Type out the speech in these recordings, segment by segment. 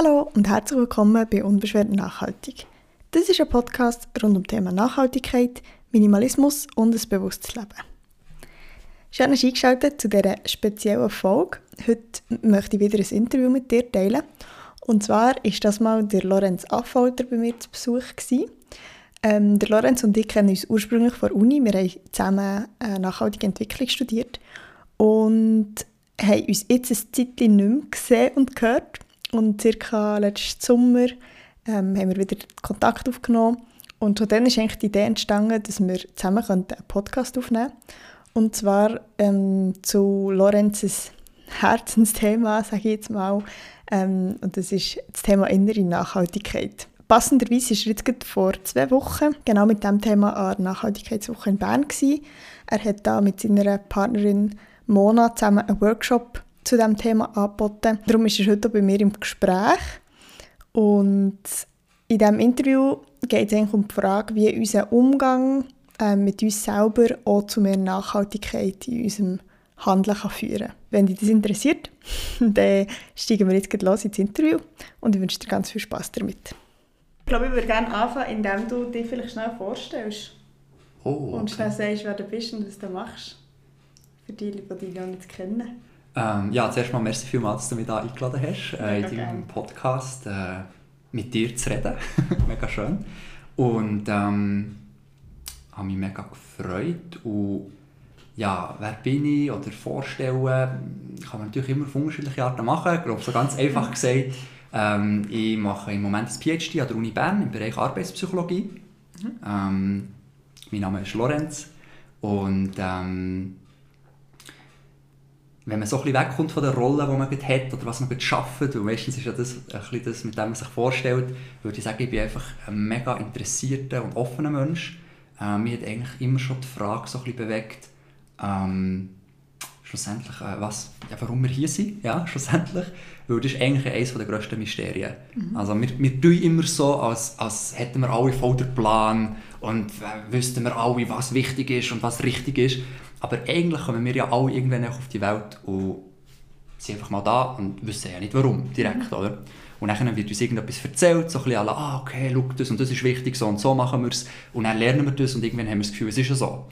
Hallo und herzlich willkommen bei Unbeschwert Nachhaltig. Das ist ein Podcast rund um das Thema Nachhaltigkeit, Minimalismus und ein bewusstes Leben. Schön, dass du eingeschaltet zu dieser speziellen Folge. Heute möchte ich wieder ein Interview mit dir teilen. Und zwar ist das mal der Lorenz Affolter bei mir zu Besuch gewesen. Ähm, der Lorenz und ich kennen uns ursprünglich von der Uni. Wir haben zusammen äh, nachhaltige Entwicklung studiert und haben uns jetzt ein Zeitchen nicht mehr gesehen und gehört. Und circa letzten Sommer ähm, haben wir wieder Kontakt aufgenommen. Und von dann ist eigentlich die Idee entstanden, dass wir zusammen einen Podcast aufnehmen könnten. Und zwar ähm, zu Lorenzes Herzensthema, sage ich jetzt mal. Ähm, und das ist das Thema innere Nachhaltigkeit. Passenderweise war er jetzt vor zwei Wochen genau mit dem Thema an der Nachhaltigkeitswoche in Bern. Gewesen. Er hat da mit seiner Partnerin Mona zusammen einen Workshop zu diesem Thema angeboten. Darum ist er heute bei mir im Gespräch. Und in diesem Interview geht es eigentlich um die Frage, wie unser Umgang äh, mit uns selber auch zu mehr Nachhaltigkeit in unserem Handeln kann führen kann. Wenn dich das interessiert, dann steigen wir jetzt gleich los ins Interview und ich wünsche dir ganz viel Spaß damit. Ich glaube, ich würde gerne anfangen, indem du dich vielleicht schnell vorstellst. Oh, okay. Und schnell sagst, wer du bist und was du machst. Für die, die dich noch nicht kennen. Ähm, ja, zuerst mal merci vielmals, dass du mich hier eingeladen hast, äh, in deinem gerne. Podcast äh, mit dir zu reden. mega schön. Und ähm, habe mich mega gefreut. Und ja, wer bin ich oder vorstellen, kann man natürlich immer auf unterschiedliche Arten machen. Ich glaube, so ganz einfach gesagt, ähm, ich mache im Moment ein PhD an der Uni Bern im Bereich Arbeitspsychologie. Ähm, mein Name ist Lorenz und ähm, wenn man so ein bisschen wegkommt von der Rolle, die man hat oder was man arbeitet, und meistens ist ja das, ein bisschen das, mit dem man sich vorstellt, würde ich sagen, ich bin einfach ein mega interessierter und offener Mensch. Äh, mich hat eigentlich immer schon die Frage so ein bisschen bewegt, ähm, schlussendlich, äh, was, ja, warum wir hier sind, ja, schlussendlich, weil das ist eigentlich eines der grössten Mysterien. Also wir, wir tun immer so, als, als hätten wir alle voll den Plan und äh, wüssten wir alle, was wichtig ist und was richtig ist. Aber eigentlich kommen wir ja alle irgendwann auf die Welt und sind einfach mal da und wissen ja nicht warum, direkt, oder? Und dann wird uns irgendetwas erzählt, so ein bisschen alle, ah, okay, schau das und das ist wichtig, so und so machen wir es. Und dann lernen wir das und irgendwann haben wir das Gefühl, es ist ja so.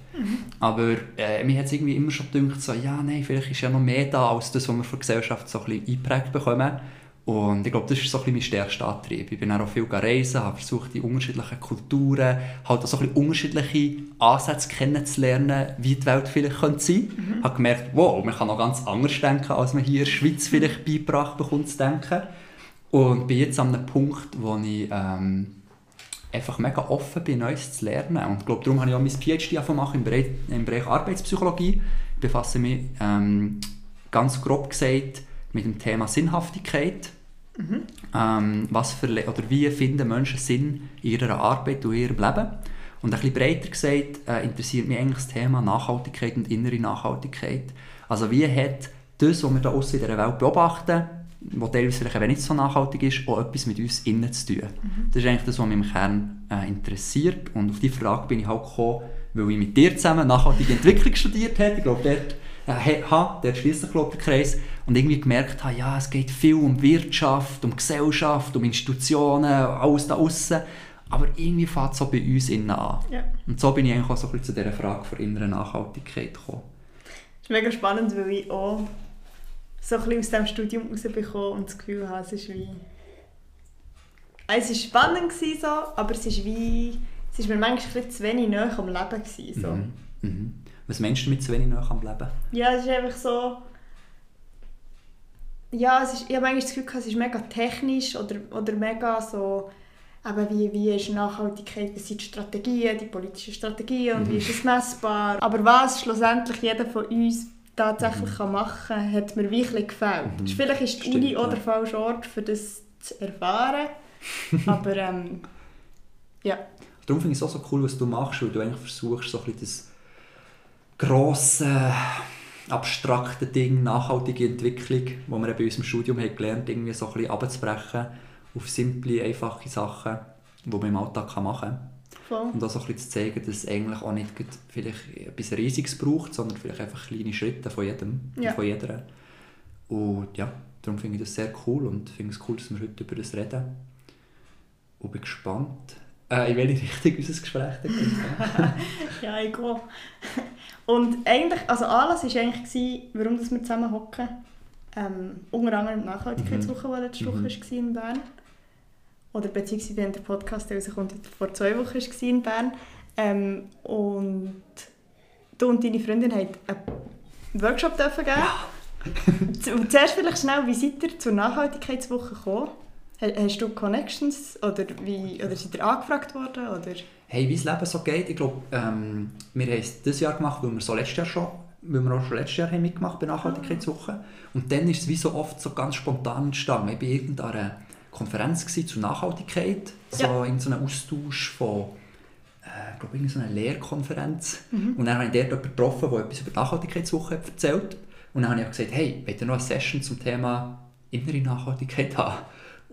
Aber äh, mir hat es irgendwie immer schon gedacht, so, ja, nein, vielleicht ist ja noch mehr da, als das, was wir von der Gesellschaft so ein bisschen eingeprägt bekommen. Und ich glaube, das ist so ein bisschen mein stärkster Antrieb. Ich bin auch viel reisen, habe versucht, die unterschiedlichen Kulturen, halt auch so ein bisschen unterschiedliche Ansätze kennenzulernen, wie die Welt vielleicht könnte sein könnte. Mhm. habe gemerkt, wow, man kann auch ganz anders denken, als man hier in der Schweiz vielleicht beigebracht bekommt zu denken. Und bin jetzt an einem Punkt, wo ich ähm, einfach mega offen bin, Neues zu lernen. Und ich glaube, darum habe ich auch mein PhD angefangen im Bereich, im Bereich Arbeitspsychologie. Ich befasse mich ähm, ganz grob gesagt mit dem Thema Sinnhaftigkeit. Ähm, was für, oder wie finden Menschen Sinn in ihrer Arbeit und in ihrem Leben? Und ein bisschen breiter gesagt äh, interessiert mich eigentlich das Thema Nachhaltigkeit und innere Nachhaltigkeit. Also wie hat das, was wir da aussen in dieser Welt beobachten, was teilweise vielleicht eben nicht so nachhaltig ist, auch etwas mit uns innen zu tun. Das ist eigentlich das, was mich im Kern äh, interessiert. Und auf diese Frage bin ich halt gekommen, weil ich mit dir zusammen nachhaltige Entwicklung studiert habe. Ich glaube, dort äh, ha, dort schließt sich der Kreis. Und irgendwie gemerkt habe, ja, es geht viel um Wirtschaft, um Gesellschaft, um Institutionen, alles da aussen. Aber irgendwie fängt es so bei uns innen an. Ja. Und so bin ich eigentlich auch so ein bisschen zu dieser Frage der inneren Nachhaltigkeit gekommen. Das ist mega spannend, weil ich auch so ein bisschen aus diesem Studium rausbekomme und das Gefühl habe, es ist wie... Es war spannend, so, aber es ist wie... Es ist mir manchmal ein bisschen zu wenig näher am Leben. Gewesen, so. Mhm. Mhm. Was meinst du mit zu wenig nach am Leben? Ja, es ist einfach so... Ja, es ist, ich habe manchmal das Gefühl, es ist mega technisch oder, oder mega so... Eben wie, wie ist Nachhaltigkeit, was sind die Strategien, die politischen Strategien und wie ist es messbar. Aber was schlussendlich jeder von uns tatsächlich kann machen kann, hat mir wirklich gefällt. Mhm. Vielleicht ist die Uni auch ja. der falsche Ort, für das zu erfahren. Aber ähm, ja. Darum finde ich es auch so cool, was du machst, weil du eigentlich versuchst, so ein bisschen das grosse, abstrakte Ding, nachhaltige Entwicklung, die wir bei uns im Studium haben gelernt irgendwie so ein bisschen runterzubrechen auf simple, einfache Sachen, die man im Alltag machen kann. Voll. Und auch so ein bisschen zu zeigen, dass es eigentlich auch nicht vielleicht etwas Riesiges braucht, sondern vielleicht einfach kleine Schritte von jedem Ja. und von jeder. Und ja, darum finde ich das sehr cool und finde es cool, dass wir heute über das reden. Und bin gespannt, äh, in welche Richtung unser Gespräch geht. ja, ich gehe. Und eigentlich, also Anlass war eigentlich, warum wir zusammen hocken. Ähm, unter anderem die Nachhaltigkeitswoche, die letzte Woche mhm. war in Bern. Oder beziehungsweise wenn der Podcast rauskommt, vor zwei Wochen war in Bern. Ähm, und du und deine Freundin haben einen Workshop dürfen geben. Ja. Zuerst vielleicht schnell, wie seid ihr zur Nachhaltigkeitswoche gekommen? Hast du Connections oder, wie, oder seid ihr angefragt worden? Oder? Hey, wie das Leben so geht, ich glaube, ähm, wir haben es dieses Jahr gemacht, weil wir so letztes Jahr schon, weil wir auch schon letztes Jahr haben mitgemacht bei Nachhaltigkeitswoche. Ah. Und dann ist es wie so oft so ganz spontan entstanden. Ich war bei irgendeiner Konferenz gewesen zur Nachhaltigkeit, so ja. irgendein Austausch von äh, ich glaube, so eine Lehrkonferenz. Mhm. Und dann habe ich dort jemanden getroffen, der etwas über die Nachhaltigkeitswoche erzählt. Und dann habe ich gesagt, hey, wollt ihr noch eine Session zum Thema innere Nachhaltigkeit haben?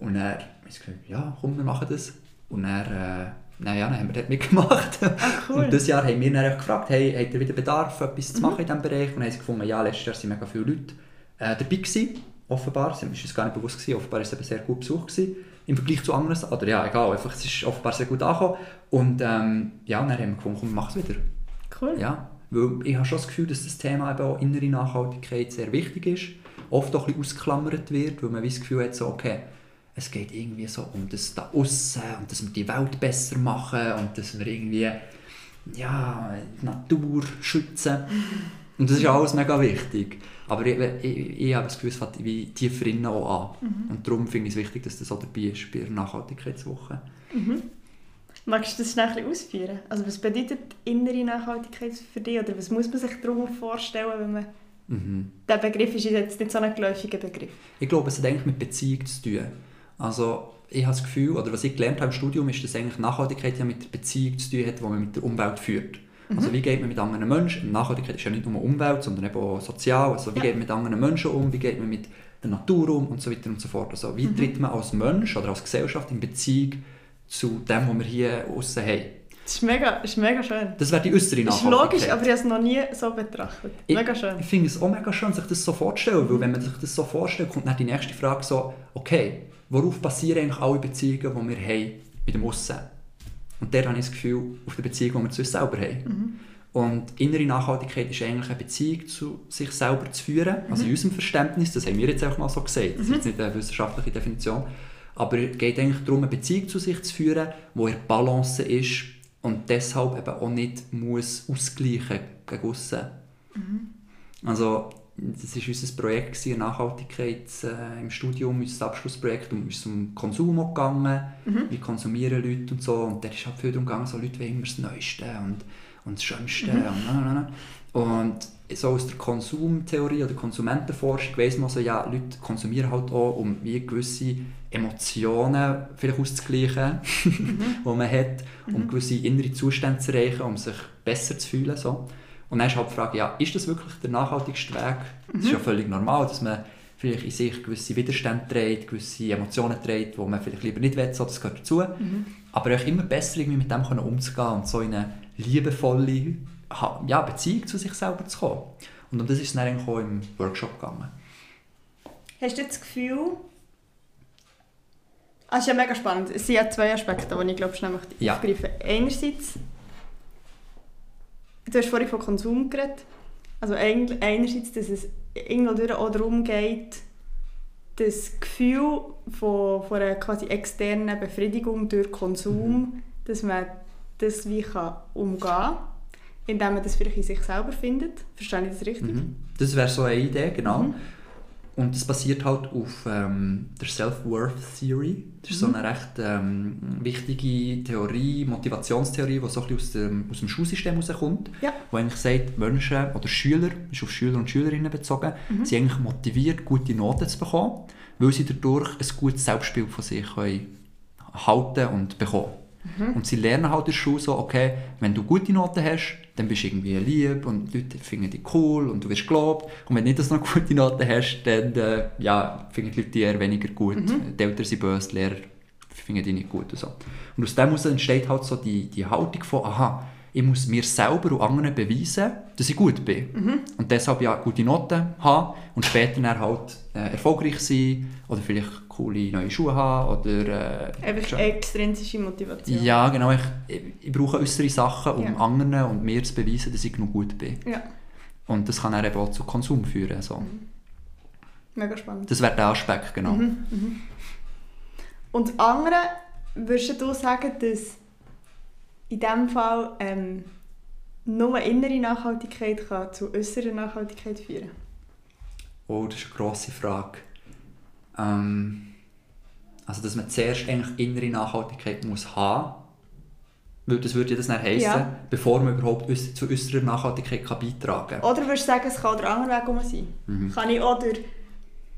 Und er hat gesagt, ja, komm, wir machen das. Und er, äh, naja, dann haben wir dort mitgemacht. Ah, cool. Und dieses Jahr haben wir dann gefragt, hey, habt ihr wieder Bedarf, etwas zu machen mhm. in diesem Bereich? Und haben sie gefunden, ja, letztes Jahr waren mega viele Leute äh, dabei gewesen, offenbar. Es war uns gar nicht bewusst, gewesen. offenbar war es eben sehr gut besucht gewesen, im Vergleich zu anderen. Oder ja, egal, einfach, es ist offenbar sehr gut angekommen. Und ähm, ja, dann haben wir gefunden, komm, machen es wieder. Cool. Ja, weil ich habe schon das Gefühl, dass das Thema eben auch innere Nachhaltigkeit sehr wichtig ist. Oft auch ein bisschen ausgeklammert wird, weil man das Gefühl hat, so, okay, es geht irgendwie so um das da aussen und dass wir die Welt besser machen und dass wir irgendwie ja, die Natur schützen. Und das ist alles mega wichtig. Aber ich, ich, ich habe das Gefühl, es fängt wie tiefer innen auch an. Mhm. Und darum finde ich es wichtig, dass das auch dabei ist bei der Nachhaltigkeitswoche. Mhm. Magst du das schnell ausführen? Also was bedeutet innere Nachhaltigkeit für dich? Oder was muss man sich darunter vorstellen, wenn man... Mhm. Der Begriff ist jetzt nicht so ein geläufiger Begriff. Ich glaube, es hat eigentlich mit Beziehung zu tun. Also ich habe das Gefühl, oder was ich gelernt habe im Studium, ist, dass eigentlich Nachhaltigkeit ja mit der Beziehung zu tun hat, die man mit der Umwelt führt. Mhm. Also wie geht man mit anderen Menschen, Nachhaltigkeit ist ja nicht nur Umwelt, sondern eben auch sozial, also wie ja. geht man mit anderen Menschen um, wie geht man mit der Natur um und so weiter und so fort. Also wie mhm. tritt man als Mensch oder als Gesellschaft in Beziehung zu dem, was wir hier außen haben. Das ist mega, ist mega schön. Das wäre die äußere Nachhaltigkeit. Das ist logisch, aber ich habe es noch nie so betrachtet. Mega schön. Ich, ich finde es auch mega schön, sich das so vorzustellen, weil wenn man sich das so vorstellt, kommt dann die nächste Frage so, okay, worauf basieren eigentlich alle Beziehungen, die wir haben mit dem Aussen? Und der habe ich das Gefühl, auf der Beziehung, die wir zu uns selber haben. Mhm. Und innere Nachhaltigkeit ist eigentlich eine Beziehung zu sich selber zu führen, mhm. also in unserem Verständnis, das haben wir jetzt auch mal so gesehen, das ist jetzt nicht eine wissenschaftliche Definition, aber es geht eigentlich darum, eine Beziehung zu sich zu führen, die in Balance ist und deshalb eben auch nicht muss ausgleichen gegen aussen. Mhm. Also das war unser Projekt, gewesen, Nachhaltigkeit äh, im Studium, unser Abschlussprojekt, und es ist um Konsum gegangen, mhm. wie konsumieren Leute und so. Und da ist halt viel darum gegangen, so Leute wollen immer das Neueste und, und das Schönste. Mhm. Und, na. und so aus der Konsumtheorie oder Konsumentenforschung weiss man so, ja, Leute konsumieren halt auch, um wie gewisse Emotionen vielleicht auszugleichen, mhm. die man hat, um mhm. gewisse innere Zustände zu erreichen, um sich besser zu fühlen. So. Und dann ist halt die Frage, ja, ist das wirklich der nachhaltigste Weg? Es mhm. ist ja völlig normal, dass man vielleicht in sich gewisse Widerstände trägt, gewisse Emotionen trägt, die man vielleicht lieber nicht will, so, das gehört dazu. Mhm. Aber auch immer besser irgendwie mit dem umzugehen und so in eine liebevolle ja, Beziehung zu sich selber zu kommen. Und um das ist es dann auch im Workshop gegangen. Hast du das Gefühl, ah, das ist ja mega spannend. Es sind ja zwei Aspekte, die ich glaube, schnell ja. aufgreifen Einerseits Du hast vorhin von Konsum geredet. Also einerseits, dass es irgendwo auch darum geht, das Gefühl von, von einer quasi externen Befriedigung durch Konsum, mhm. dass man das wie kann umgehen kann, indem man das vielleicht in sich selber findet. Verstehe ich das richtig? Mhm. Das wäre so eine Idee, genau. Mhm. Und das basiert halt auf ähm, der Self-Worth Theory. Das ist mhm. so eine recht ähm, wichtige Theorie, Motivationstheorie, die so ein aus dem, aus dem Schulsystem herauskommt. Ja. Die eigentlich sagt, Menschen oder Schüler, ist auf Schüler und Schülerinnen bezogen, mhm. sind eigentlich motiviert, gute Noten zu bekommen, weil sie dadurch ein gutes Selbstbild von sich können halten und bekommen. Mhm. Und sie lernen halt in der Schule so, okay, wenn du gute Noten hast, dann bist du irgendwie lieb und die Leute finden dich cool und du wirst gelobt. Und wenn du nicht noch gute Noten hast, dann äh, ja, finden die Leute eher weniger gut. Mhm. Die Eltern sind böse, die Lehrer finden dich nicht gut und so. Und aus dem heraus entsteht halt so die, die Haltung von, aha, ich muss mir selber und anderen beweisen, dass ich gut bin. Mhm. Und deshalb ja gute Noten haben und später dann halt äh, erfolgreich sein oder vielleicht coole neue Schuhe haben oder... Äh, Einfach extrinsische Motivation. ja, genau. Ich, ich, brauche äußere Sachen, um Ja. anderen und mir zu beweisen, dass ich genug gut bin. Ja, Und das kann dann eben auch zu Konsum führen. So. mega spannend. Das wäre der Aspekt, genau. Mhm, mhm. Und das andere, würdest du sagen, dass in diesem Fall ähm, nur innere Nachhaltigkeit kann zu äußerer Nachhaltigkeit führen Oh, das ist eine grosse Frage. Ähm, also, dass man zuerst eigentlich innere Nachhaltigkeit muss haben weil das würde ja das dann heissen, Ja. bevor man überhaupt zu äußerer Nachhaltigkeit kann beitragen kann. Oder würdest du sagen, es kann der andere Weg sein? Mhm. Kann ich auch durch,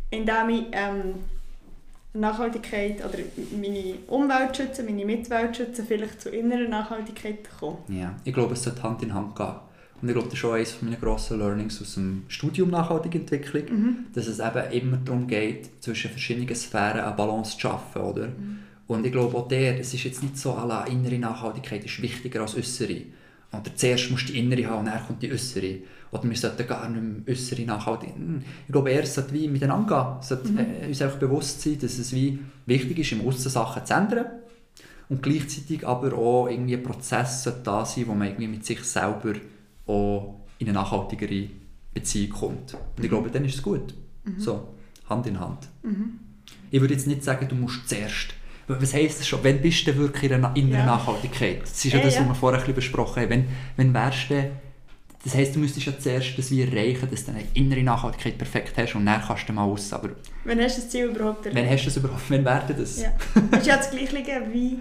indem ich ähm, Nachhaltigkeit oder meine Umwelt schütze, meine Mitwelt schütze, vielleicht zu innerer Nachhaltigkeit kommen? Ja, ich glaube, es sollte Hand in Hand gehen. Und ich glaube, das ist schon eines meiner grossen Learnings aus dem Studium Nachhaltige Entwicklung, Mhm. dass es eben immer darum geht, zwischen verschiedenen Sphären eine Balance zu schaffen, oder? Und ich glaube auch der, es ist jetzt nicht so, la innere Nachhaltigkeit ist wichtiger als äußere. Oder zuerst musst du die innere haben und dann kommt die äußere. Oder wir sollten gar nicht mehr äußere Nachhaltigkeit. Hm, Ich glaube, eher es sollte wie miteinander gehen. Es sollte äh, uns einfach bewusst sein, dass es wie wichtig ist, im Aussen Sachen zu ändern. Und gleichzeitig aber auch irgendwie ein Prozess da sein, wo man irgendwie mit sich selber auch in eine nachhaltigere Beziehung kommt. Und ich glaube, dann ist es gut. So, Hand in Hand. Ich würde jetzt nicht sagen, du musst zuerst. Was heisst das schon? Wann bist du wirklich in einer inneren Ja. Nachhaltigkeit? Das ist ja Ja, das, was wir vorher ein bisschen besprochen haben. Wenn, wenn wärst du, das heisst, du müsstest ja zuerst das wie erreichen, dass du eine innere Nachhaltigkeit perfekt hast und dann kannst du mal aus. Aber Wenn hast du das Ziel überhaupt wann hast du das überhaupt? Wann wäre das? Ja. ist ja das Gleiche wie...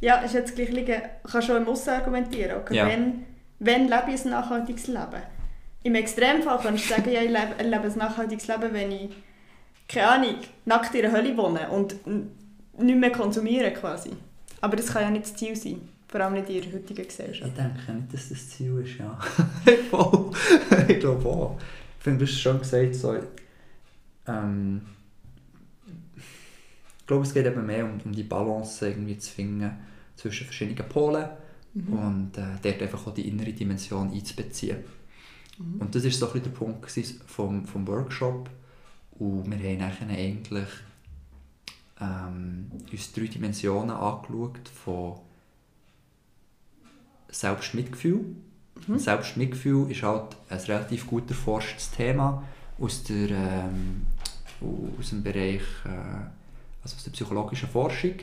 Ja, ist ja das Gleiche, kannst du auch im Aussen argumentieren. Okay? Ja. Wenn, wenn lebe ich ein nachhaltiges Leben? Im Extremfall kannst du sagen, ja, ich lebe, lebe ein nachhaltiges Leben, wenn ich, keine Ahnung, nackt in einer Hölle wohne und nicht mehr konsumiere quasi. Aber das kann ja nicht das Ziel sein, vor allem nicht in der heutigen Gesellschaft. Ich denke nicht, dass das Ziel ist, ja. Ich glaube auch. Ich finde, du hast schon gesagt, so, ähm, ich glaube, es geht eben mehr um, um die Balance irgendwie zu finden zwischen verschiedenen Polen und äh, dort einfach auch die innere Dimension einzubeziehen. Und das war so ein bisschen der Punkt vom, vom Workshop. Und wir haben nachher eigentlich ähm, uns drei Dimensionen angeschaut von Selbstmitgefühl. Und Selbstmitgefühl ist halt ein relativ gut erforschtes Thema aus, der, ähm, aus dem Bereich, äh, also aus der psychologischen Forschung,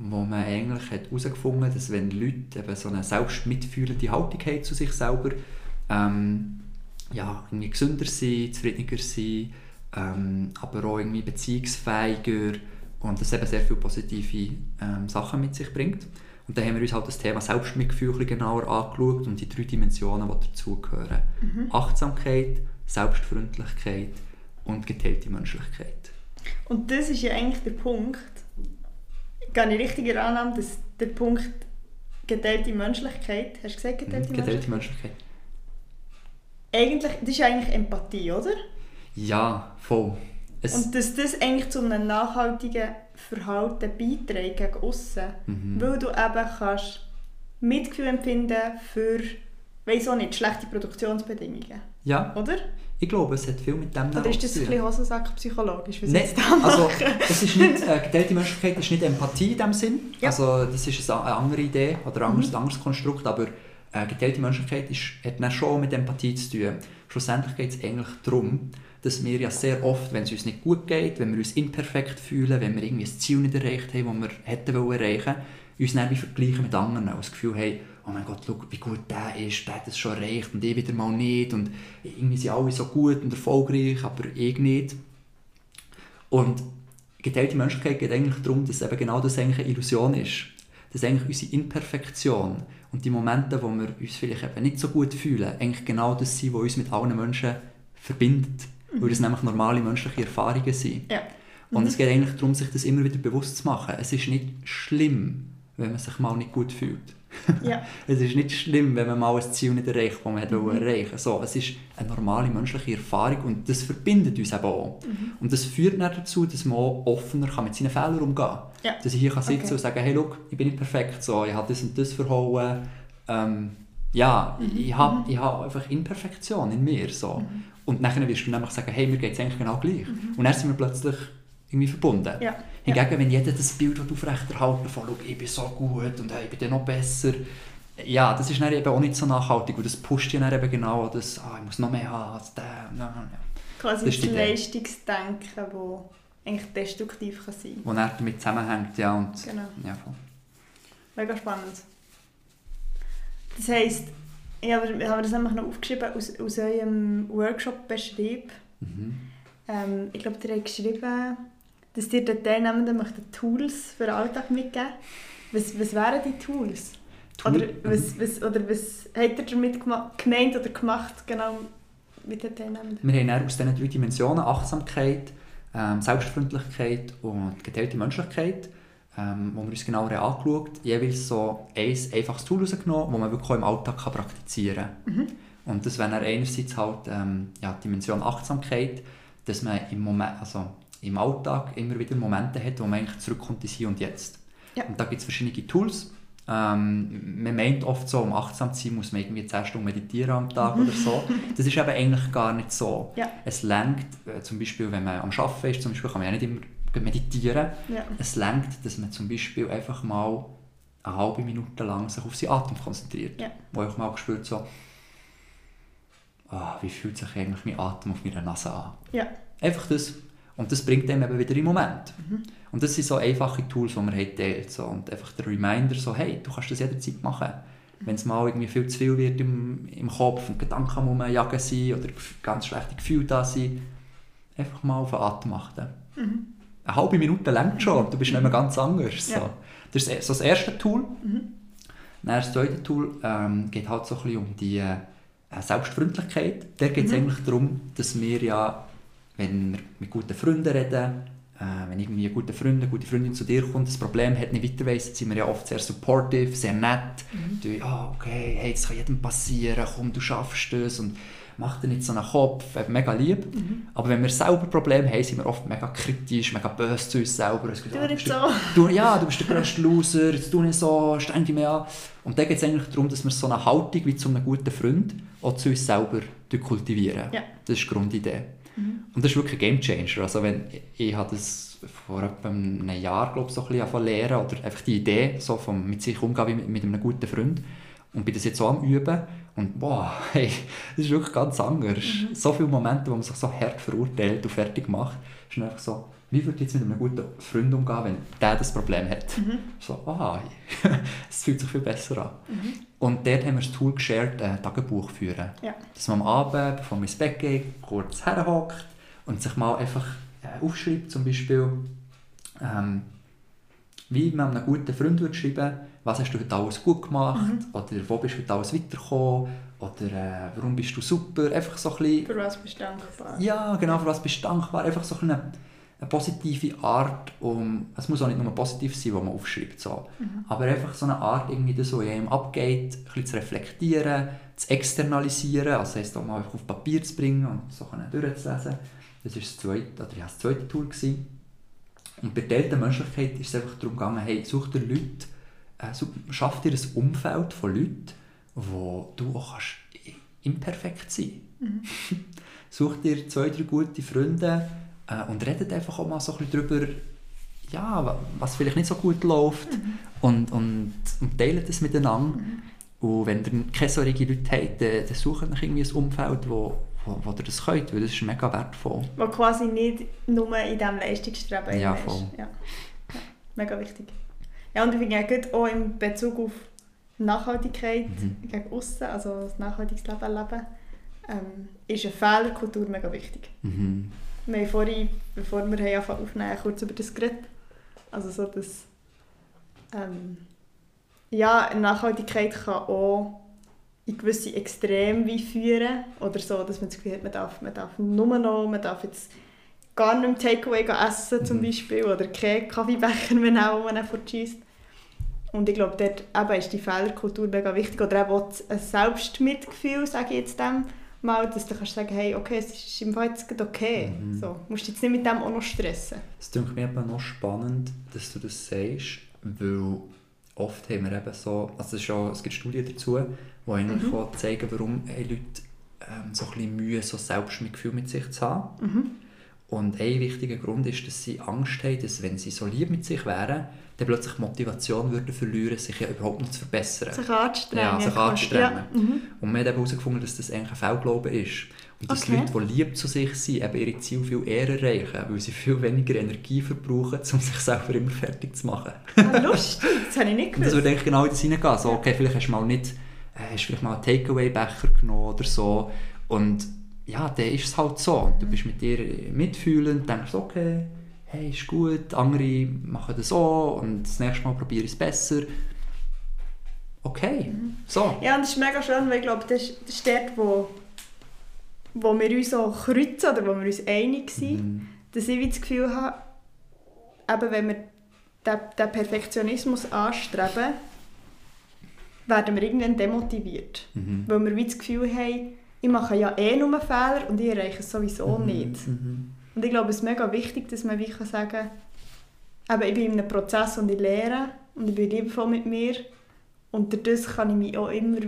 wo man eigentlich hat herausgefunden dass wenn Leute eben so eine selbstmitfühlende Haltung haben zu sich selber, ähm, ja, irgendwie gesünder sind, zufriedener sind, ähm, aber auch irgendwie beziehungsfähiger und das eben sehr viele positive ähm, Sachen mit sich bringt. Und dann haben wir uns halt das Thema Selbstmitgefühl genauer angeschaut und die drei Dimensionen, die dazugehören. Achtsamkeit, Selbstfreundlichkeit und geteilte Menschlichkeit. Und das ist ja eigentlich der Punkt, gehe ich richtig in Annahme, dass der Punkt geteilte Menschlichkeit, hast du gesagt geteilte Mhm, Menschlichkeit? Geteilte Menschlichkeit. Eigentlich, das ist eigentlich Empathie, oder? Ja, voll. Es, Und dass das eigentlich zu einem nachhaltigen Verhalten beiträgt gegen aussen, Mhm. weil du eben kannst Mitgefühl empfinden für, weiss auch nicht, schlechte Produktionsbedingungen, ja, oder? Ich glaube, es hat viel mit dem Oder ist das zu ein tun. bisschen Hosensack psychologisch, was Nein, da also es ist nicht, äh, geteilte Menschlichkeit ist nicht Empathie in dem Sinn. Ja. Also das ist eine, andere Idee oder ein anderes, ein anderes Konstrukt, aber äh, geteilte Menschlichkeit ist, hat dann schon mit Empathie zu tun. Schlussendlich geht es eigentlich darum, dass wir ja sehr oft, wenn es uns nicht gut geht, wenn wir uns imperfekt fühlen, wenn wir irgendwie ein Ziel nicht erreicht haben, das wir hätten wollen erreichen, uns dann vergleichen mit anderen und das Gefühl haben, oh mein Gott, schau, wie gut der ist, der hat es schon erreicht und ich wieder mal nicht und irgendwie sind alle so gut und erfolgreich, aber ich nicht. Und geteilte Menschlichkeit geht eigentlich darum, dass eben genau das eigentlich eine Illusion ist. Dass eigentlich unsere Imperfektion und die Momente, wo wir uns vielleicht eben nicht so gut fühlen, eigentlich genau das sind, was uns mit allen Menschen verbindet. Weil das nämlich normale menschliche Erfahrungen sind. Ja. Und es geht eigentlich darum, sich das immer wieder bewusst zu machen. Es ist nicht schlimm, wenn man sich mal nicht gut fühlt. ja. Es ist nicht schlimm, wenn man mal ein Ziel nicht erreicht, das man mhm. erreichen so, Es ist eine normale menschliche Erfahrung und das verbindet uns eben auch. Mhm. Und das führt dann dazu, dass man auch offener kann mit seinen Fehlern umgehen kann. Ja. Dass ich hier kann sitzen Okay. und sagen, hey, look, ich bin nicht perfekt, so, ich habe das und das verhauen, ähm, ja, mhm. ich habe ich hab einfach Imperfektion in mir. So. Mhm. Und dann wirst du nämlich sagen, hey, mir geht es eigentlich genau gleich. Mhm. Und dann sind wir plötzlich irgendwie verbunden. Ja. Hingegen, wenn jeder das Bild aufrechterhalten von, ich bin so gut und hey, ich bin noch besser, ja, das ist dann eben auch nicht so nachhaltig und das pusht ja dann eben genau das, ah, ich muss noch mehr haben als der. Ja. Quasi das, das Leistungsdenken, das eigentlich destruktiv kann sein kann. Wo dann damit zusammenhängt, ja. Und, genau. Ja, voll. Mega spannend. Das heisst, ich habe, ich habe das nämlich noch aufgeschrieben aus, aus eurem Workshop-Beschrieb. Mhm. Ähm, ich glaube, ihr habt geschrieben, dass ihr den Teilnehmenden Tools für den Alltag mitgeben was, was wären die Tools? Tool? Oder, was, was, oder was habt ihr damit gemeint oder gemacht, genau mit den Teilnehmenden? Wir haben aus diesen drei Dimensionen Achtsamkeit, ähm, Selbstfreundlichkeit und geteilte Menschlichkeit ähm, wo wir uns genauer angeschaut jeweils so ein einfaches Tool rausgenommen, das man wirklich auch im Alltag kann praktizieren kann. Mhm. Und das wäre einerseits halt ähm, ja, die Dimension Achtsamkeit, dass man im, Moment, also im Alltag immer wieder Momente hat, wo man eigentlich zurückkommt ins Hier und Jetzt. Ja. Und da gibt es verschiedene Tools. Ähm, man meint oft so, um achtsam zu sein, muss man irgendwie 10 Stunden meditieren am Tag oder so. Das ist aber eigentlich gar nicht so. Ja. Es lenkt, äh, zum Beispiel, wenn man am Arbeiten ist, zum Beispiel kann man ja nicht immer meditieren. Ja. Es lenkt, dass man zum Beispiel einfach mal eine halbe Minute lang sich auf seinen Atem konzentriert. Ja. Wo ich mal gespürt so, oh, wie fühlt sich eigentlich mein Atem auf meiner Nase an? Ja. Einfach das. Und das bringt einem eben wieder im Moment. Mhm. Und das sind so einfache Tools, die man hat teilt. So. Und einfach der Reminder, so, hey, du kannst das jederzeit machen. Mhm. Wenn es mal irgendwie viel zu viel wird im, im Kopf und Gedanken rumjagen sind oder ganz schlechte Gefühle da sind, einfach mal auf den Atem achten. Mhm eine halbe Minute lang schon, du bist nicht mehr ganz anders. So. Ja. Das ist so das erste Tool. Mhm. Dann das zweite Tool ähm, geht halt so ein bisschen um die äh, Selbstfreundlichkeit. Da geht es mhm. eigentlich darum, dass wir ja, wenn wir mit guten Freunden reden, äh, wenn irgendwie ein guter Freund, eine gute Freundin zu dir kommt, das Problem hat, nicht weiter weiss, sind wir ja oft sehr supportive, sehr nett. Mhm. Du, ja, okay, hey, das kann jedem passieren, komm, du schaffst es. Und mach dir nicht so einen Kopf, mega lieb. Mhm. Aber wenn wir selber Probleme haben, sind wir oft mega kritisch, mega böse zu uns selber. Du nicht so. Du, ja, du bist der grösste Loser, jetzt tu nicht so, streng dich mehr an. Und da geht es eigentlich darum, dass wir so eine Haltung wie zu einem guten Freund auch zu uns selber kultivieren. Ja. Das ist die Grundidee. Mhm. Und das ist wirklich ein Game Changer. Also wenn, ich habe das vor etwa einem Jahr glaube ich, so ein bisschen lernen oder einfach die Idee so vom mit sich umgehen wie mit, mit einem guten Freund und bin das jetzt so am Üben und boah, hey, das ist wirklich ganz anders. Mhm. So viele Momente, wo man sich so hart verurteilt und fertig macht, ist einfach so, wie würde ich jetzt mit einem guten Freund umgehen, wenn der das Problem hat? Mhm. So, ah, es fühlt sich viel besser an. Mhm. Und dort haben wir das Tool geshared, äh, Tagebuch führen. Ja. Dass man am Abend, bevor man ins Bett geht, kurz herhockt und sich mal einfach äh, aufschreibt, zum Beispiel, ähm, wie man einem guten Freund würde schreiben was hast du heute alles gut gemacht mhm. oder wo bist du heute alles weitergekommen oder äh, warum bist du super, einfach so ein bisschen... Für was bist du dankbar? Ja, genau, für was bist du dankbar, einfach so eine, eine positive Art, um, es muss auch nicht nur positiv sein, was man aufschreibt, so. Mhm. aber einfach so eine Art, irgendwie das, was einem abgeht, ein bisschen zu reflektieren, zu externalisieren, also heisst auch mal einfach auf Papier zu bringen und so durchzulesen. Das war das zweite, oder ja, das zweite Tool. Gewesen. Und bei der Menschlichkeit ist es einfach darum gegangen, hey, such dir Leute, äh, schaff dir ein Umfeld von Leuten, wo du auch kannst imperfekt sein mhm. Such dir zwei, drei gute Freunde äh, und redet einfach auch mal so ein bisschen darüber, ja, was vielleicht nicht so gut läuft mhm. und, und, und teilt das miteinander. Mhm. Und wenn ihr keine solchen Leute habt, dann, dann sucht euch irgendwie ein Umfeld, wo, wo, wo ihr das könnt, weil das ist mega wertvoll. Wo quasi nicht nur in diesem Leistungsstreben ja, voll. ist. Ja, ja. Mega wichtig. Ja, und ich finde ja auch in Bezug auf Nachhaltigkeit mhm. gegen außen, also das nachhaltiges Leben erleben, ähm, ist eine Fehlerkultur mega wichtig. Mhm. Wir haben vorhin, bevor wir anfangen aufnehmen, kurz über das geredet. Also so, dass ähm, ja, Nachhaltigkeit kann auch in gewisse Extreme führen oder so, dass man das Gefühl hat, man darf, man darf nur noch, man darf jetzt gar nicht mehr Takeaway essen zum mhm. Beispiel oder keinen Kaffeebecher mehr nehmen, den man fortschießt. Und ich glaube, dort eben ist die Fehlerkultur mega wichtig. Oder eben auch ein Selbstmitgefühl, sage ich jetzt dem mal, dass du kannst sagen, hey, okay, es ist im Fall jetzt okay. Mhm. So, musst du jetzt nicht mit dem auch noch stressen. Es klingt mir aber noch spannend, dass du das sagst, weil oft haben wir eben so, also es, auch, es gibt Studien dazu, die eigentlich Mhm. zeigen, warum haben Leute ähm, so ein bisschen Mühe, so Selbstmitgefühl mit sich zu haben. Mhm. Und ein wichtiger Grund ist, dass sie Angst haben, dass wenn sie so lieb mit sich wären, dann plötzlich Motivation würden verlieren, sich ja überhaupt noch zu verbessern. Sich anzustrengen. Ja, sich anzustrengen. Ja. Mhm. Und wir haben eben herausgefunden, dass das eigentlich ein Fehlglaube ist. Und dass Okay. Leute, die lieb zu sich sind, eben ihre Ziele viel eher erreichen, weil sie viel weniger Energie verbrauchen, um sich selber immer fertig zu machen. Ah, lustig, das habe ich nicht Und das gewusst. würde eigentlich genau in das hineingehen. So, okay, vielleicht hast du mal nicht, äh, hast vielleicht mal einen Takeaway-Becher genommen oder so. Und ja, dann ist es halt so. Und du bist mit dir mitfühlend, denkst, okay, hey, ist gut, andere machen das so und das nächste Mal probiere ich es besser. Okay, so. Ja, und das ist mega schön, weil ich glaube, das ist, das ist dort, wo, wo wir uns so kreuzen oder wo wir uns einig sind, Mhm. dass ich das Gefühl habe, eben wenn wir den, den Perfektionismus anstreben, werden wir irgendwann demotiviert. Mhm. Weil wir wie das Gefühl haben, ich mache ja eh nur Fehler und ich erreiche es sowieso nicht. Mhm. Und ich glaube, es ist mega wichtig, dass man wie kann sagen kann, ich bin in einem Prozess und ich lehre und ich bin liebevoll mit mir und durch das kann ich mich auch immer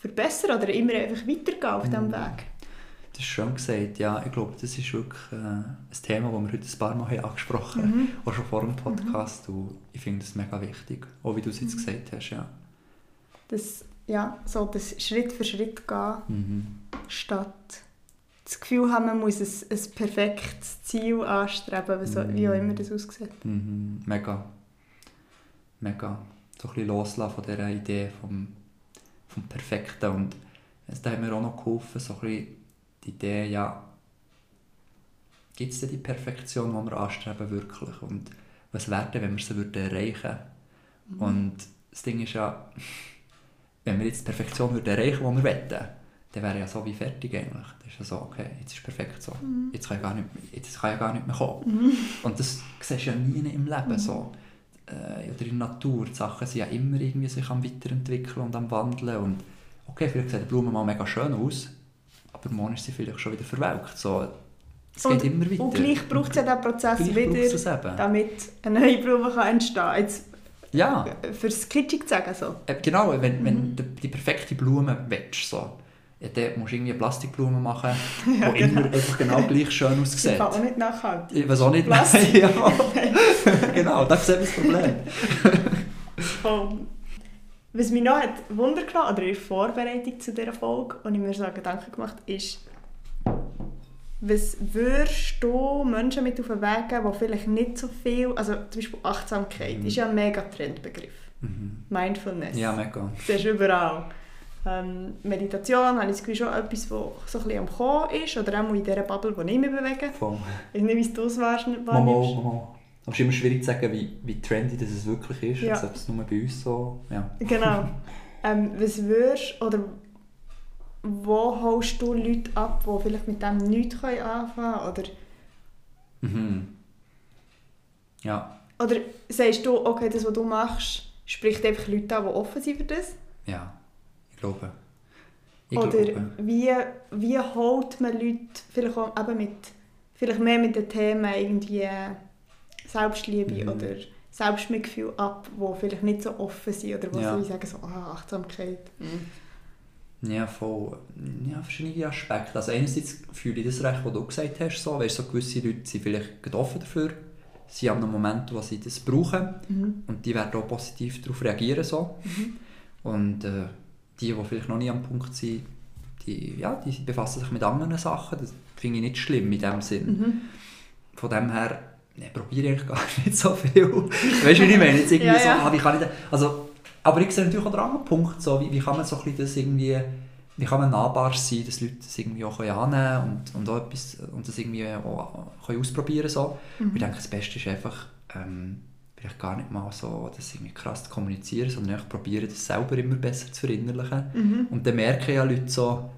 verbessern oder immer einfach weitergehen auf diesem Mhm. Weg. Das ist schön gesagt, ja. Ich glaube, das ist wirklich äh, ein Thema, das wir heute ein paar Mal haben angesprochen haben, Mhm. auch schon vor dem Podcast. Und ich finde das mega wichtig, auch wie du es jetzt Mhm. gesagt hast, ja. Das, ja, so das Schritt für Schritt gehen, Mhm. statt das Gefühl haben, man muss ein, ein perfektes Ziel anstreben, so, wie auch immer das aussieht. Mhm. Mega. Mega. So ein bisschen loslassen von dieser Idee vom, vom Perfekten. Und es da hat mir auch noch geholfen, so ein bisschen die Idee, ja, gibt es denn die Perfektion, die wir anstreben, wirklich? Und was wäre denn, wenn wir sie würden erreichen Mhm. Und das Ding ist ja, wenn wir jetzt die Perfektion würden erreichen würden, die wir wollen, dann wäre ja so wie fertig eigentlich. Das ist ja so, okay, jetzt ist perfekt so. Mhm. Jetzt kann ja gar nicht, jetzt kann ja gar nicht mehr kommen. Und das siehst du ja nie im Leben Mhm. so. Äh, oder in der Natur. Die Sachen sind ja immer irgendwie sich am Weiterentwickeln und am Wandeln. Und okay, vielleicht sieht die Blume mal mega schön aus, aber morgen ist sie vielleicht schon wieder verwelkt. So, es geht Und- immer weiter. Und gleich braucht es ja diesen Prozess wieder, damit eine neue Blume kann entstehen kann. Jetzt Ja, fürs Kitschig zu sagen. So. äh, genau. Wenn, Mhm. wenn du die perfekte Blume willst, so, ja, dann musst du irgendwie eine Plastikblume machen, die Ja, immer genau. einfach genau gleich schön Das aussieht. kann auch nicht nachhalten. Ich weiß auch nicht. Plastik. ja. genau, das ist eben das Problem. Voll. Was mich noch hat Wunder genommen, oder in der Vorbereitung zu dieser Folge, und ich mir so Gedanken gemacht ist, was würdest du Menschen mit auf den Weg geben, die vielleicht nicht so viel, also zum Beispiel Achtsamkeit, Mhm. ist ja ein mega Trendbegriff. Mhm. Mindfulness. Ja, mega. Das du überall. Ähm, Meditation habe ich das Gefühl schon etwas, das so ein bisschen am Kommen ist, oder auch in dieser Bubble, die ich mich bewege. Voll. Ich du es wahrnimmst. Mal, mal. Aber es ist immer schwierig zu sagen, wie, wie trendy das es wirklich ist. Ja. Ob es nur bei uns so... Ja. Genau. Ähm, was würdest oder wo holst du Leute ab, die vielleicht mit dem nichts anfangen können? Oder, Mhm. Ja, oder sagst du, okay, das, was du machst, spricht einfach Leute an, die offen sind für das? ja. Glaube. Ich oder glaube. wie, wie holt man Leute vielleicht auch eben mit, vielleicht mehr mit den Themen irgendwie äh, Selbstliebe Mhm. oder Selbstmitgefühl ab, die vielleicht nicht so offen sind oder wo Ja. sie sagen so, ah, Achtsamkeit. Mhm. Ja, voll. Ja, verschiedene Aspekte. Also einerseits fühle ich das recht, was du gesagt hast. So, weißt, so gewisse Leute sind vielleicht offen dafür. Sie haben einen Moment, wo sie das brauchen. Mhm. Und die werden auch positiv darauf reagieren. So. Und äh, die, die vielleicht noch nicht am Punkt sind, die, ja, die befassen sich mit anderen Sachen. Das finde ich nicht schlimm in dem Sinn. Mhm. Von dem her ne, probiere ich gar nicht so viel. weißt du, wie ich meine? Jetzt irgendwie Ja, so, ja. ah, wie kann ich das? Also, aber ich sehe natürlich auch den anderen Punkt, so, wie, wie kann man so ein bisschen das irgendwie, wie kann man nahbar sein, dass Leute das irgendwie auch können annehmen und, und auch etwas, und das irgendwie auch können ausprobieren so. Mhm. Ich denke, das Beste ist einfach, ähm, vielleicht gar nicht mal so, das irgendwie krass zu kommunizieren, sondern einfach probieren, das selber immer besser zu verinnerlichen. Mhm. Und dann merken ja Leute so,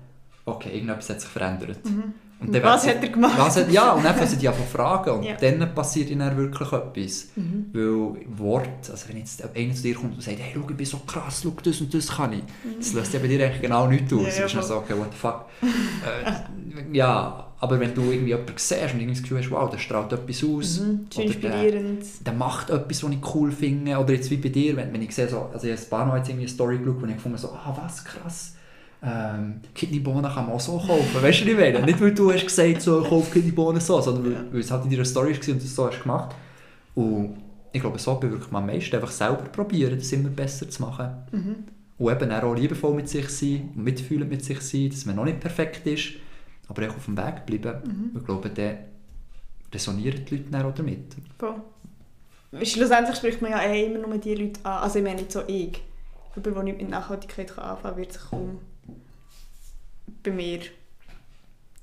okay, irgendetwas hat sich verändert. Mhm. Und dann Was hat er gemacht? Was hat, ja, und dann fangen sie an zu fragen und Ja. dann passiert ihnen wirklich etwas. Mhm. Weil Wort, also wenn jetzt einer zu dir kommt und sagt, hey, schau, ich bin so krass, schau, das und das kann ich, das löst ja bei dir eigentlich genau nichts aus. Ja, ja, du bist so, okay, what the fuck. äh, ja, Aber wenn du irgendwie jemanden siehst und irgendwie das Gefühl hast, wow, der strahlt etwas aus. Mhm, oder der- inspirierend. der macht etwas, was ich cool finde. Oder jetzt wie bei dir, wenn, wenn ich sehe, so, also ich habe ein paar Mal jetzt irgendwie eine Story geschaut, wo ich gefunden habe, so, ah, was, krass. Ähm, Kidneybohnen kann man auch so kaufen. Weißt du, was ich meine? Nicht, weil du hast gesagt, so, kauf Kidneybohnen so, sondern weil, weil es halt in deiner Story war und du es so hast gemacht. Und ich glaube, so bewirkt man am meisten. Einfach selber probieren, das immer besser zu machen. Mhm. Und eben auch liebevoll mit sich sein und mitfühlend mit sich sein, dass man noch nicht perfekt ist, aber auch auf dem Weg bleiben. Mhm. Ich glaube, dann resonieren die Leute dann auch damit. Voll. Schlussendlich spricht man ja eh immer nur die Leute an. Also ich meine nicht so ich. Jemand, der nicht mit Nachhaltigkeit anfangen kann, wird sich kaum bei mir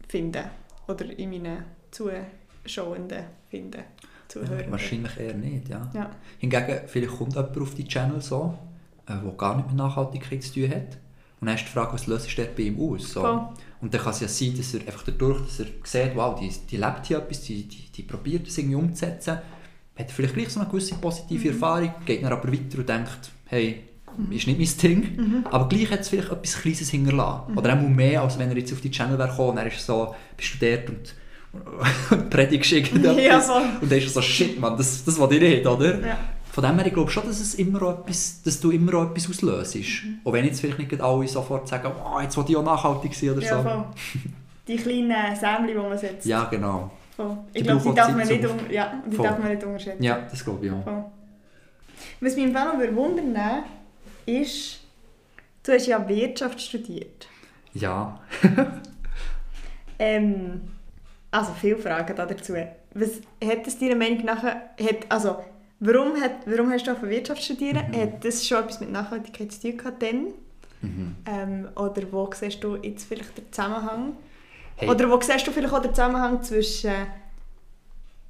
finden. Oder in meinen Zuschauenden finden. Zuhörenden. Wahrscheinlich eher nicht, ja. Ja. Hingegen, vielleicht kommt jemand auf die Channel so, äh, der gar nicht mit Nachhaltigkeit zu tun hat. Und dann ist die Frage, was löst dort bei ihm aus? So. Voll. Und dann kann es ja sein, dass er einfach dadurch, dass er sieht, wow, die, die lebt hier etwas, die, die, die probiert das irgendwie umzusetzen, hat vielleicht gleich so eine gewisse positive Mhm. Erfahrung, geht dann aber weiter und denkt, hey, ist nicht mein Ding, Mhm. aber gleich hat es vielleicht etwas Kleines hinterlassen. Oder auch mehr, als wenn er jetzt auf die Channel wäre gekommen, dann ist er so, bist du dort und, predigst irgendetwas. Ja, voll. Und dann ist er so, shit, man, das, das will ich nicht, oder? Ja. Von dem her, ich glaube schon, dass, es immer auch etwas, dass du immer auch etwas auslöst. Mhm. Auch wenn jetzt vielleicht nicht alle sofort sagen, oh, jetzt will ich auch nachhaltig sein oder Ja, so. voll. Die kleinen Sämli, die man setzt. Ja, genau. Voll. Ich glaube, die darf man nicht, un ja, die Voll. darf man nicht unterschätzen. Ja, das glaube ich auch. Voll. Was mich im Fall noch wundern ist, du hast ja Wirtschaft studiert. Ja. Ähm, also viele Fragen da dazu. Was hat es deiner Meinung nach, hat, also warum, hat, warum hast du auf Wirtschaft studieren? Mhm. Hat das schon etwas mit Nachhaltigkeit zu tun gehabt dann? Mhm. Ähm, oder wo siehst du jetzt vielleicht den Zusammenhang? Hey, Oder wo siehst du vielleicht auch den Zusammenhang zwischen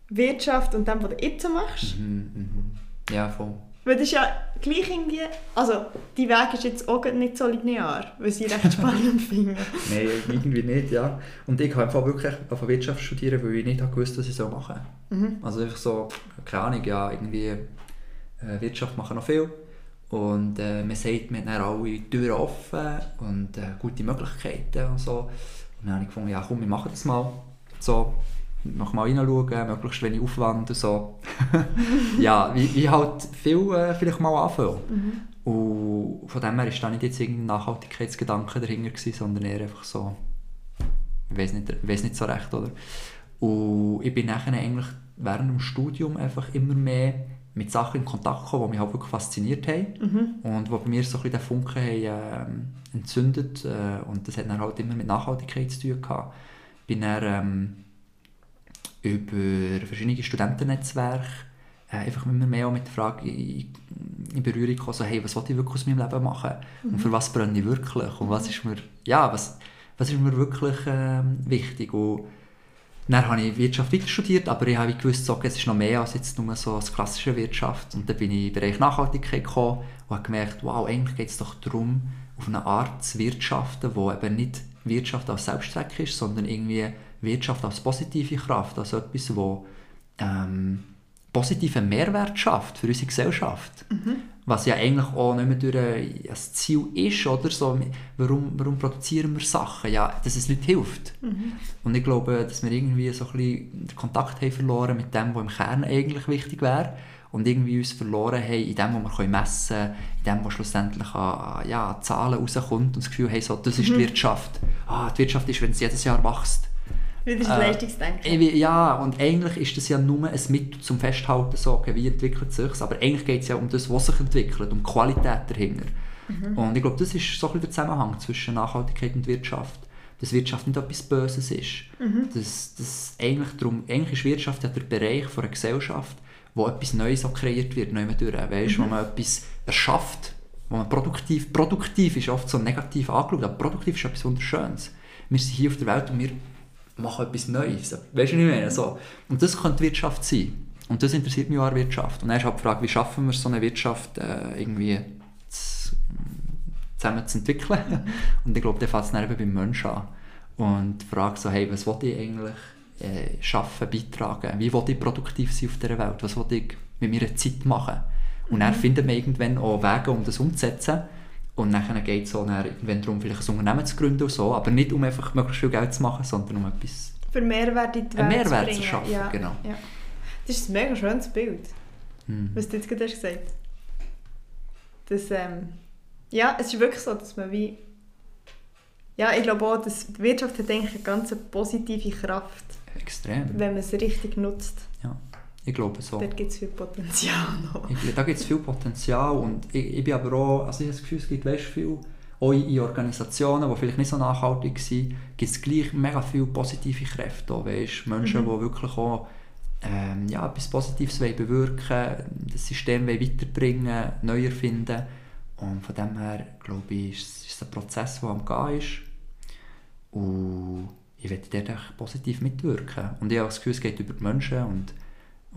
Wirtschaft und dem, was du jetzt machst? mhm, mhm. Ja, voll. Weil das ist ja gleich irgendwie, also die Weg ist jetzt auch nicht so linear, was ich recht spannend finde. Nein, irgendwie nicht, ja. Und ich habe einfach wirklich auf Wirtschaft studieren, weil ich nicht gewusst, was ich so machen soll. Mhm. Also einfach so, keine Ahnung, ja, irgendwie äh, Wirtschaft machen noch viel. Und äh, man sagt, man hat alle Türen offen und äh, gute Möglichkeiten und so. Und dann habe ich gefunden, ja komm, wir machen das mal. So, mach mal reinschauen, möglichst wenig Aufwand und so. ja, wie, wie halt viel äh, vielleicht mal anfangen. Mhm. Und von dem her war da nicht jetzt irgendein Nachhaltigkeitsgedanke dahinter, gewesen, sondern eher einfach so, ich weiß nicht, weiss nicht so recht, oder? Und ich bin nachher eigentlich während dem Studium einfach immer mehr mit Sachen in Kontakt gekommen, die mich halt wirklich fasziniert haben Mhm. und wo bei mir so ein bisschen den Funken haben, ähm, entzündet äh, und das hat dann halt immer mit Nachhaltigkeit zu tun gehabt. Bin dann ähm, über verschiedene Studentennetzwerke äh, einfach immer mehr mit der Frage in, in Berührung gekommen, so, hey, was will ich wirklich aus meinem Leben machen? Und für was brenne ich wirklich? Und was ist mir, ja, was, was ist mir wirklich ähm, wichtig? Und dann habe ich Wirtschaft weiter studiert, aber ich habe gewusst, so, es ist noch mehr als jetzt nur so das klassische Wirtschaft. Und dann bin ich im Bereich Nachhaltigkeit gekommen und habe gemerkt, wow, eigentlich geht es doch darum, auf eine Art zu wirtschaften, wo eben nicht Wirtschaft als Selbstzweck ist, sondern irgendwie Wirtschaft als positive Kraft, also etwas, wo ähm, positiven Mehrwert schafft für unsere Gesellschaft. Was ja eigentlich auch nicht mehr durch ein Ziel ist, oder? So, warum, warum produzieren wir Sachen? Ja, dass es Leuten hilft. Und ich glaube, dass wir irgendwie so ein bisschen den Kontakt haben verloren mit dem, was im Kern eigentlich wichtig wäre. Und irgendwie uns verloren haben in dem, was wir messen können, in dem, was schlussendlich an, ja, Zahlen rauskommt und das Gefühl haben, so, das ist die Wirtschaft. Ah, die Wirtschaft ist, wenn es jedes Jahr wächst. Wieder das Äh, Leistungsdenken. Ja, und eigentlich ist das ja nur ein Mittel zum Festhalten, so, wie entwickelt sich aber eigentlich geht es ja um das, was sich entwickelt, um die Qualität dahinter. Und ich glaube, das ist so ein bisschen der Zusammenhang zwischen Nachhaltigkeit und Wirtschaft. Dass Wirtschaft nicht etwas Böses ist. Dass, dass eigentlich, darum, eigentlich ist Wirtschaft ja der Bereich von einer Gesellschaft, wo etwas Neues auch kreiert wird, neu durch, weißt, wo man etwas erschafft, wo man produktiv, produktiv ist oft so negativ angeschaut, aber produktiv ist etwas Wunderschönes. Wir sind hier auf der Welt und wir machen etwas Neues. Weißt du, was ich meine? So. Und das könnte Wirtschaft sein. Und das interessiert mich auch an der Wirtschaft. Und dann ist halt die Frage, wie schaffen wir so eine Wirtschaft äh, irgendwie zu, zusammen zu entwickeln. Und ich glaube, dann fängt es eben beim Menschen an. Und die Frage so, hey, was will ich eigentlich äh, schaffen, beitragen? Wie will ich produktiv sein auf dieser Welt? Was will ich mit meiner Zeit machen? Und dann findet man irgendwann auch Wege, um das umzusetzen. Und dann geht es dann irgendwann darum, vielleicht ein Unternehmen zu gründen und so, aber nicht um einfach möglichst viel Geld zu machen, sondern um etwas Für Mehrwert in die Welt Mehrwert zu schaffen. Ja, Genau. ja. Das ist ein mega schönes Bild, Mhm. was du jetzt gerade hast gesagt das, ähm, Ja, es ist wirklich so, dass man wie... Ja, ich glaube auch, dass die Wirtschaft hat eigentlich eine ganz positive Kraft, Extrem. wenn man es richtig nutzt. Ich glaube so. Dort gibt es viel Potenzial noch. Ich, da gibt es viel Potenzial und ich, ich bin aber auch, also ich habe das Gefühl, es gibt weißt, viel, auch in, Organisationen, die vielleicht nicht so nachhaltig sind, gibt es gleich mega viele positive Kräfte, auch, weißt, Menschen, Mhm. die wirklich auch ähm, ja, etwas Positives wollen bewirken das System wollen weiterbringen neu erfinden und von dem her, glaube ich, ist, ist es ein Prozess, der am Gehen ist und ich werde dort positiv mitwirken und ich habe das Gefühl, es geht über die Menschen und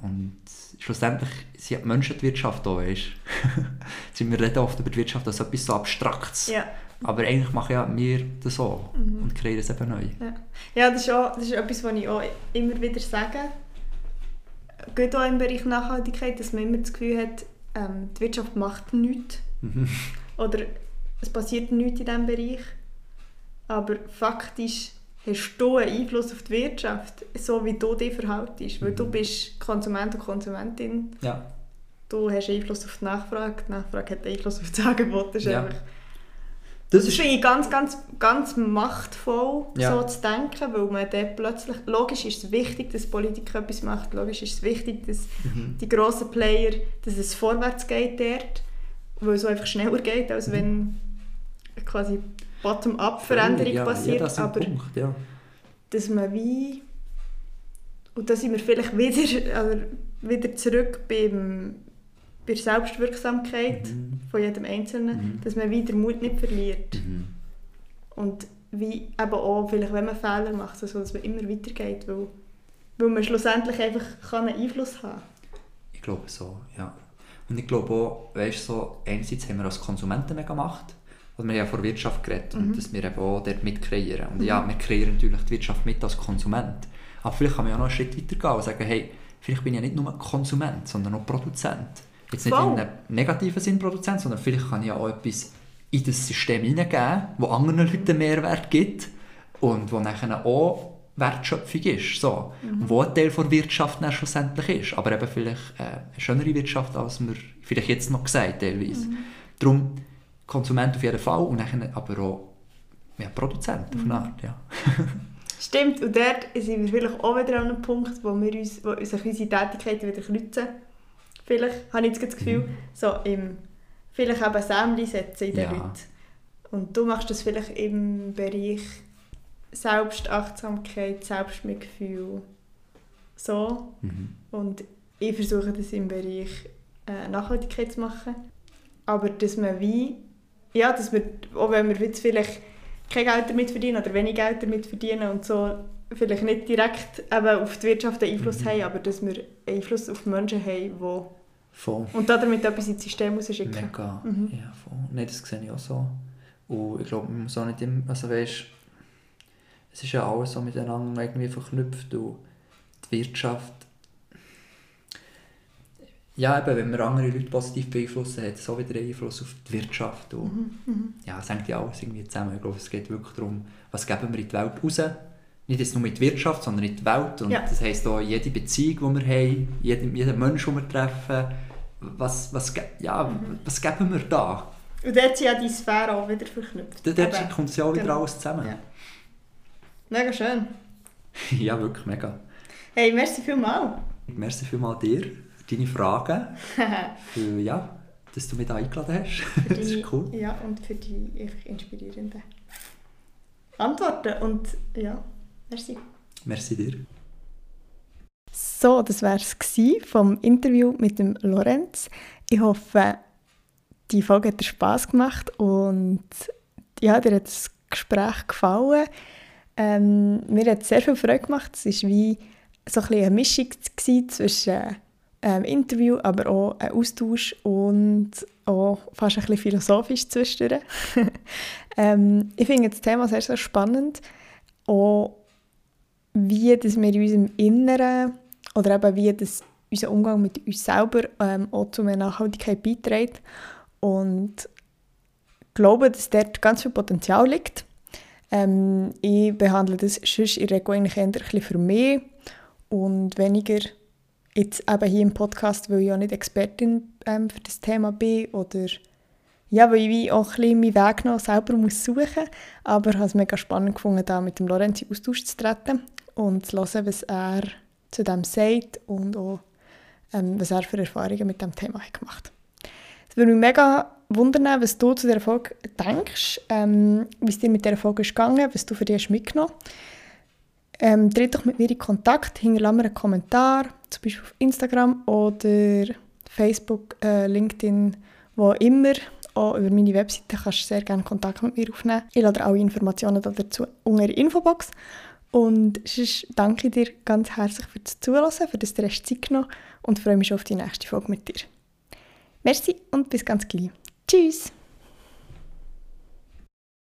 und schlussendlich sind die Menschen die Wirtschaft auch, weißt du. Wir reden oft über die Wirtschaft als etwas so Abstraktes. Ja. Aber eigentlich machen ja wir das so Mhm. und kreieren es eben neu. Ja, das ist, auch, das ist etwas, was ich auch immer wieder sage. Gerade auch im Bereich Nachhaltigkeit, dass man immer das Gefühl hat, ähm, die Wirtschaft macht nichts. Mhm. Oder es passiert nichts in diesem Bereich. Aber faktisch hast du einen Einfluss auf die Wirtschaft, so wie du dich verhaltest. Weil du Mhm. bist Konsument und Konsumentin. Ja. Du hast Einfluss auf die Nachfrage, die Nachfrage hat Einfluss auf das Angebot. Das ist Ja. einfach Das das ist, finde ich ganz, ganz, ganz machtvoll, Ja. so zu denken, weil man dann plötzlich, logisch ist es wichtig, dass Politik etwas macht, logisch ist es wichtig, dass mhm. die grossen Player, dass es vorwärts geht dort, weil es einfach schneller geht, als Mhm. wenn quasi Bottom-up-Veränderung ja, passiert, Ja, das aber Punkt, ja. dass man wie, und da sind wir vielleicht wieder, also wieder zurück beim, bei der Selbstwirksamkeit Mhm. von jedem Einzelnen, Mhm. dass man wieder Mut nicht verliert. Mhm. Und wie eben auch, vielleicht wenn man Fehler macht, so dass man immer weitergeht, weil, weil man schlussendlich einfach kann einen Einfluss haben Ich glaube so, ja. Und ich glaube auch, weißt, so, einerseits haben wir als Konsumenten mega Macht, also wir haben ja von der Wirtschaft geredet Mhm. und dass wir eben auch dort mit kreieren. Und ja, wir kreieren natürlich die Wirtschaft mit als Konsument. Aber vielleicht kann man ja noch einen Schritt weiter gehen und sagen, hey, vielleicht bin ich ja nicht nur Konsument, sondern auch Produzent. Jetzt nicht Voll. in einem negativen Sinn Produzent, sondern vielleicht kann ich ja auch etwas in das System hineingeben, wo anderen Leuten Mehrwert gibt und wo nachher auch Wertschöpfung ist. So. Und wo ein Teil der Wirtschaft dann schlussendlich ist. Aber eben vielleicht äh, eine schönere Wirtschaft, als wir vielleicht jetzt noch gesagt teilweise. Darum Konsument auf jeden Fall und dann aber auch ja, Produzent auf eine Art. Ja. Stimmt, und dort sind wir vielleicht auch wieder an einem Punkt, wo, wir uns, wo sich unsere Tätigkeiten wieder kreuzen. Vielleicht, habe ich jetzt das Gefühl, Mhm. so im, vielleicht eben Sämli setzen in den Ja. Leuten. Und du machst das vielleicht im Bereich Selbstachtsamkeit, Selbstmitgefühl, so. Mhm. Und ich versuche das im Bereich äh, Nachhaltigkeit zu machen. Aber dass man wie, ja, dass wir, auch wenn wir jetzt vielleicht kein Geld damit verdienen oder wenig Geld damit verdienen und so, vielleicht nicht direkt eben auf die Wirtschaft einen Einfluss Mhm. haben, aber dass wir Einfluss auf die Menschen haben, die Voll. und damit etwas ins System rausschicken. Mega. Mhm. Ja, voll. Nein, das sehe ich auch so. Und ich glaube, man muss auch nicht immer, also weißt, es ist ja alles so miteinander irgendwie verknüpft und die Wirtschaft, ja eben, wenn wir andere Leute positiv beeinflussen, hat es auch wieder Einfluss auf die Wirtschaft und Mhm. Mhm. ja, es hängt ja alles irgendwie zusammen. Ich glaube, es geht wirklich darum, was geben wir in die Welt raus. Nicht jetzt nur in die Wirtschaft, sondern in die Welt. Und Ja. das heisst auch jede Beziehung, die wir haben, jeden, jeden Menschen, den wir treffen, was, was, ja, Mhm. was geben wir da? Und dort sind ja die Sphären auch wieder verknüpft. Dort dort kommt es ja auch wieder Genau. alles zusammen. Ja. Mega schön. Ja. wirklich mega. Hey, merci vielmals. Merci vielmals dir deine Fragen, für, ja, dass du mich da eingeladen hast. Für das die- ist cool. Ja, und für die einfach inspirierenden Antworten. Und ja, merci. Merci dir. So, das war es vom Interview mit dem Lorenz. Ich hoffe, die Folge hat dir Spass gemacht und ja, dir hat das Gespräch gefallen. Ähm, mir hat es sehr viel Freude gemacht. Es war wie so ein bisschen eine Mischung zwischen ähm, Interview, aber auch ein Austausch und auch fast ein bisschen philosophisch zwischendurch. ähm, ich finde das Thema sehr, sehr spannend. Auch wie dass wir in unserem Inneren oder eben wie das unser Umgang mit uns selber ähm, auch zu mehr Nachhaltigkeit beiträgt. Und ich glaube, dass dort ganz viel Potenzial liegt. Ähm, ich behandle das sonst in der Regel eigentlich eher für mich und weniger jetzt eben hier im Podcast, weil ich ja nicht Expertin ähm, für das Thema bin oder ja, weil ich auch ein meinen Weg noch selber muss suchen muss. Aber ich habe es mega spannend gefunden, da mit dem Lorenz in Austausch zu treten und zu hören, was er zu dem sagt und auch, ähm, was er für Erfahrungen mit dem Thema hat gemacht Es würde mich mega wundern, was du zu dieser Folge denkst, ähm, wie es dir mit dieser Folge ist gegangen, was du für dich hast mitgenommen ähm, tritt doch mit mir in Kontakt, hinterlasse mir einen Kommentar, zum Beispiel auf Instagram oder Facebook, äh, LinkedIn, wo immer. Auch über meine Webseite kannst du sehr gerne Kontakt mit mir aufnehmen. Ich lade alle Informationen dazu unter der Infobox. Und sonst danke dir ganz herzlich für das Zuhören, für das Rest Zeit genommen und freue mich schon auf die nächste Folge mit dir. Merci und bis ganz gleich. Tschüss!